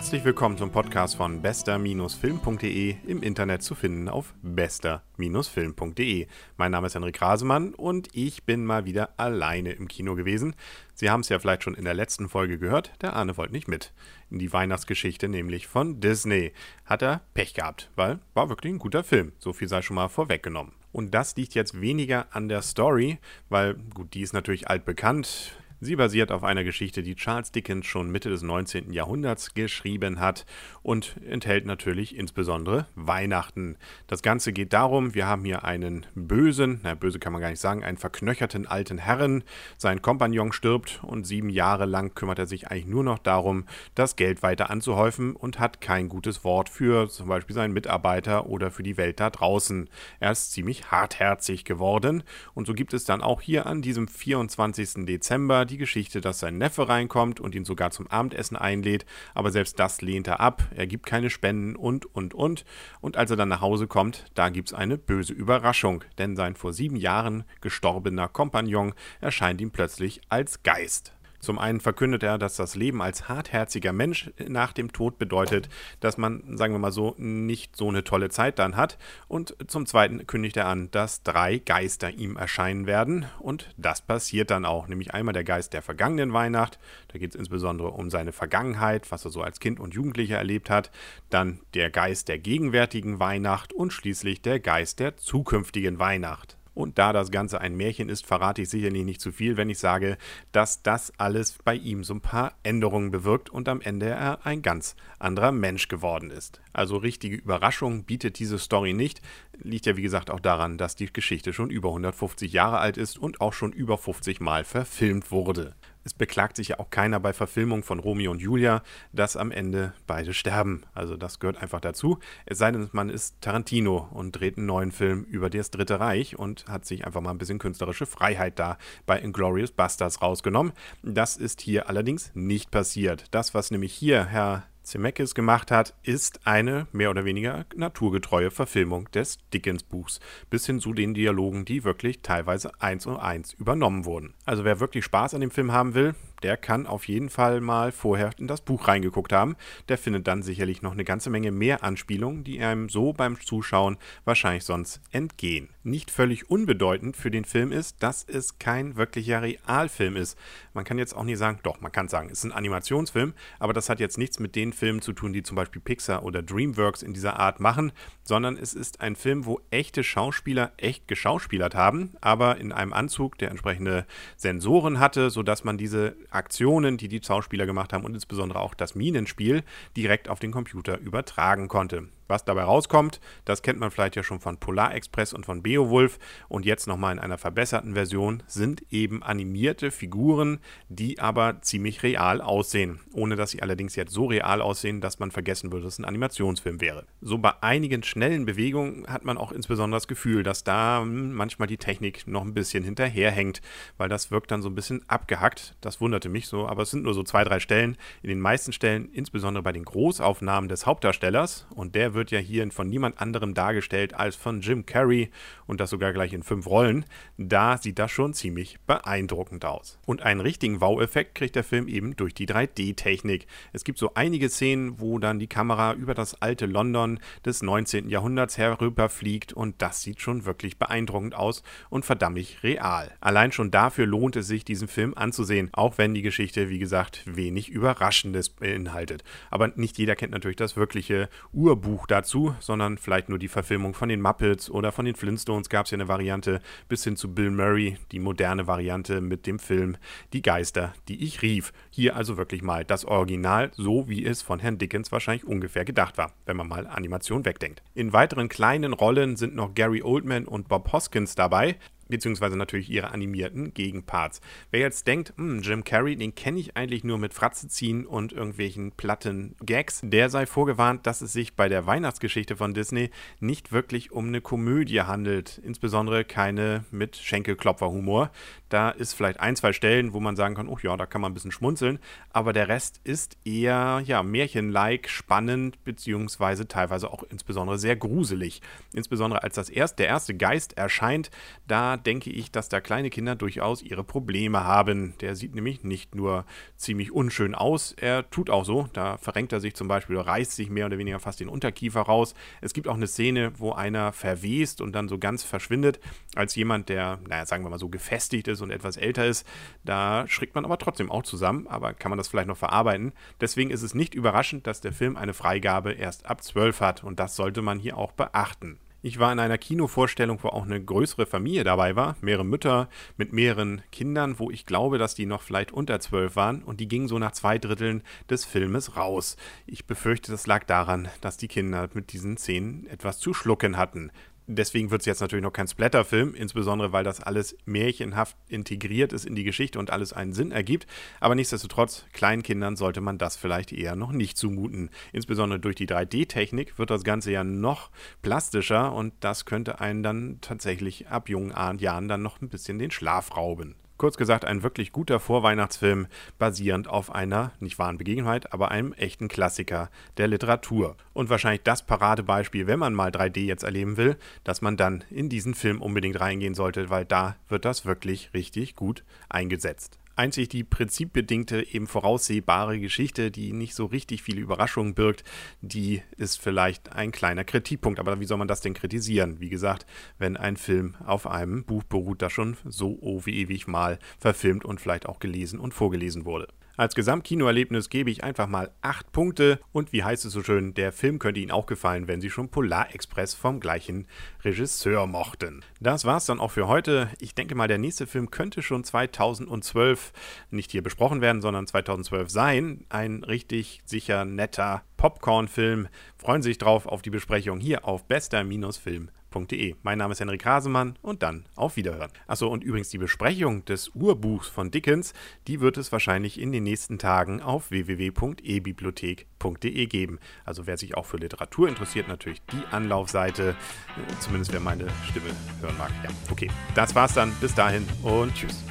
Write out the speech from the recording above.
Herzlich willkommen zum Podcast von bester-film.de im Internet zu finden auf bester-film.de. Mein Name ist Henrik Rasemann und ich bin mal wieder alleine im Kino gewesen. Sie haben es ja vielleicht schon in der letzten Folge gehört, der Arne wollte nicht mit. In die Weihnachtsgeschichte nämlich von Disney. Hat er Pech gehabt, weil war wirklich ein guter Film. So viel sei schon mal vorweggenommen. Und das liegt jetzt weniger an der Story, weil, gut, die ist natürlich altbekannt. Sie basiert auf einer Geschichte, die Charles Dickens schon Mitte des 19. Jahrhunderts geschrieben hat und enthält natürlich insbesondere Weihnachten. Das Ganze geht darum, wir haben hier einen bösen, na böse kann man gar nicht sagen, einen verknöcherten alten Herren. Sein Kompagnon stirbt und sieben Jahre lang kümmert er sich eigentlich nur noch darum, das Geld weiter anzuhäufen und hat kein gutes Wort für zum Beispiel seinen Mitarbeiter oder für die Welt da draußen. Er ist ziemlich hartherzig geworden und so gibt es dann auch hier an diesem 24. Dezember die Geschichte, dass sein Neffe reinkommt und ihn sogar zum Abendessen einlädt, aber selbst das lehnt er ab, er gibt keine Spenden und, und, und. Und als er dann nach Hause kommt, da gibt es eine böse Überraschung, denn sein vor sieben Jahren gestorbener Kompagnon erscheint ihm plötzlich als Geist. Zum einen verkündet er, dass das Leben als hartherziger Mensch nach dem Tod bedeutet, dass man, sagen wir mal so, nicht so eine tolle Zeit dann hat. Und zum zweiten kündigt er an, dass drei Geister ihm erscheinen werden. Und das passiert dann auch, nämlich einmal der Geist der vergangenen Weihnacht, da geht es insbesondere um seine Vergangenheit, was er so als Kind und Jugendlicher erlebt hat. Dann der Geist der gegenwärtigen Weihnacht und schließlich der Geist der zukünftigen Weihnacht. Und da das Ganze ein Märchen ist, verrate ich sicherlich nicht zu viel, wenn ich sage, dass das alles bei ihm so ein paar Änderungen bewirkt und am Ende er ein ganz anderer Mensch geworden ist. Also richtige Überraschung bietet diese Story nicht. Liegt ja wie gesagt auch daran, dass die Geschichte schon über 150 Jahre alt ist und auch schon über 50 Mal verfilmt wurde. Es beklagt sich ja auch keiner bei Verfilmung von Romeo und Julia, dass am Ende beide sterben. Also das gehört einfach dazu. Es sei denn, man ist Tarantino und dreht einen neuen Film über das Dritte Reich und hat sich einfach mal ein bisschen künstlerische Freiheit da bei Inglorious Bastards rausgenommen. Das ist hier allerdings nicht passiert. Das, was nämlich hier Herr Zemeckis gemacht hat, ist eine mehr oder weniger naturgetreue Verfilmung des Dickens-Buchs, bis hin zu den Dialogen, die wirklich teilweise eins und eins übernommen wurden. Also wer wirklich Spaß an dem Film haben will, der kann auf jeden Fall mal vorher in das Buch reingeguckt haben. Der findet dann sicherlich noch eine ganze Menge mehr Anspielungen, die einem so beim Zuschauen wahrscheinlich sonst entgehen. Nicht völlig unbedeutend für den Film ist, dass es kein wirklicher Realfilm ist. Man kann jetzt auch nicht sagen, doch, man kann sagen, es ist ein Animationsfilm, aber das hat jetzt nichts mit den Filmen zu tun, die zum Beispiel Pixar oder DreamWorks in dieser Art machen, sondern es ist ein Film, wo echte Schauspieler echt geschauspielert haben, aber in einem Anzug, der entsprechende Sensoren hatte, sodass man diese Aktionen, die die Schauspieler gemacht haben und insbesondere auch das Minenspiel direkt auf den Computer übertragen konnte. Was dabei rauskommt, das kennt man vielleicht ja schon von Polar Express und von Beowulf und jetzt nochmal in einer verbesserten Version sind eben animierte Figuren, die aber ziemlich real aussehen, ohne dass sie allerdings jetzt so real aussehen, dass man vergessen würde, dass es ein Animationsfilm wäre. So bei einigen schnellen Bewegungen hat man auch insbesondere das Gefühl, dass da manchmal die Technik noch ein bisschen hinterherhängt, weil das wirkt dann so ein bisschen abgehackt. Das wunderte mich so, aber es sind nur so zwei, drei Stellen. In den meisten Stellen, insbesondere bei den Großaufnahmen des Hauptdarstellers, und der wird wird ja hier von niemand anderem dargestellt als von Jim Carrey und das sogar gleich in fünf Rollen. Da sieht das schon ziemlich beeindruckend aus. Und einen richtigen Wow-Effekt kriegt der Film eben durch die 3D-Technik. Es gibt so einige Szenen, wo dann die Kamera über das alte London des 19. Jahrhunderts herüberfliegt und das sieht schon wirklich beeindruckend aus und verdammt real. Allein schon dafür lohnt es sich, diesen Film anzusehen, auch wenn die Geschichte, wie gesagt, wenig Überraschendes beinhaltet. Aber nicht jeder kennt natürlich das wirkliche Urbuch dazu, sondern vielleicht nur die Verfilmung von den Muppets oder von den Flintstones gab es ja eine Variante, bis hin zu Bill Murray, die moderne Variante mit dem Film Die Geister, die ich rief. Hier also wirklich mal das Original, so wie es von Herrn Dickens wahrscheinlich ungefähr gedacht war, wenn man mal Animation wegdenkt. In weiteren kleinen Rollen sind noch Gary Oldman und Bob Hoskins dabei beziehungsweise natürlich ihre animierten Gegenparts. Wer jetzt denkt, hm, Jim Carrey, den kenne ich eigentlich nur mit Fratze ziehen und irgendwelchen platten Gags, der sei vorgewarnt, dass es sich bei der Weihnachtsgeschichte von Disney nicht wirklich um eine Komödie handelt, insbesondere keine mit Schenkelklopferhumor. Da ist vielleicht ein, zwei Stellen, wo man sagen kann, oh ja, da kann man ein bisschen schmunzeln, aber der Rest ist eher ja, märchenlike, spannend, beziehungsweise teilweise auch insbesondere sehr gruselig. Insbesondere als das erst, der erste Geist erscheint, da denke ich, dass da kleine Kinder durchaus ihre Probleme haben. Der sieht nämlich nicht nur ziemlich unschön aus, er tut auch so. Da verrenkt er sich zum Beispiel reißt sich mehr oder weniger fast den Unterkiefer raus. Es gibt auch eine Szene, wo einer verwest und dann so ganz verschwindet, als jemand, der, naja, sagen wir mal so gefestigt ist und etwas älter ist. Da schrickt man aber trotzdem auch zusammen, aber kann man das vielleicht noch verarbeiten. Deswegen ist es nicht überraschend, dass der Film eine Freigabe erst ab 12 hat und das sollte man hier auch beachten. Ich war in einer Kinovorstellung, wo auch eine größere Familie dabei war, mehrere Mütter mit mehreren Kindern, wo ich glaube, dass die noch vielleicht unter zwölf waren und die gingen so nach zwei Dritteln des Filmes raus. Ich befürchte, das lag daran, dass die Kinder mit diesen Szenen etwas zu schlucken hatten deswegen wird es jetzt natürlich noch kein Splatterfilm, insbesondere weil das alles märchenhaft integriert ist in die Geschichte und alles einen Sinn ergibt. Aber nichtsdestotrotz, Kleinkindern sollte man das vielleicht eher noch nicht zumuten. Insbesondere durch die 3D-Technik wird das Ganze ja noch plastischer und das könnte einen dann tatsächlich ab jungen Jahren dann noch ein bisschen den Schlaf rauben. Kurz gesagt, ein wirklich guter Vorweihnachtsfilm, basierend auf einer nicht wahren Begebenheit, aber einem echten Klassiker der Literatur. Und wahrscheinlich das Paradebeispiel, wenn man mal 3D jetzt erleben will, dass man dann in diesen Film unbedingt reingehen sollte, weil da wird das wirklich richtig gut eingesetzt einzig die prinzipbedingte, eben voraussehbare Geschichte, die nicht so richtig viele Überraschungen birgt, die ist vielleicht ein kleiner Kritikpunkt. Aber wie soll man das denn kritisieren? Wie gesagt, wenn ein Film auf einem Buch beruht, das schon so oh wie ewig mal verfilmt und vielleicht auch gelesen und vorgelesen wurde. Als Gesamtkinoerlebnis gebe ich einfach mal 8 Punkte und wie heißt es so schön, der Film könnte Ihnen auch gefallen, wenn Sie schon Polar Express vom gleichen Regisseur mochten. Das war's dann auch für heute. Ich denke mal, der nächste Film könnte schon 2012 nicht hier besprochen werden, sondern 2012 sein. Ein richtig sicher netter Popcorn-Film. Freuen Sie sich drauf auf die Besprechung hier auf bester-film www.ftf.de. Mein Name ist Henrik Hasemann und dann auf Wiederhören. Achso, und übrigens die Besprechung des Urbuchs von Dickens, die wird es wahrscheinlich in den nächsten Tagen auf www.ebibliothek.de geben. Also wer sich auch für Literatur interessiert, natürlich die Anlaufseite, äh, zumindest wer meine Stimme hören mag. Ja, okay. Das war's dann. Bis dahin und tschüss.